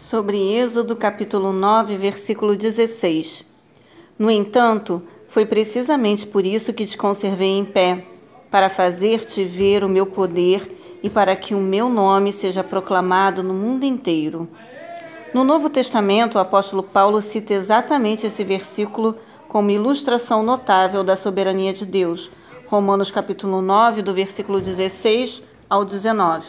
Sobre Êxodo capítulo 9, versículo 16. No entanto, foi precisamente por isso que te conservei em pé, para fazer-te ver o meu poder e para que o meu nome seja proclamado no mundo inteiro. No Novo Testamento, o apóstolo Paulo cita exatamente esse versículo como ilustração notável da soberania de Deus. Romanos capítulo 9, do versículo 16 ao 19.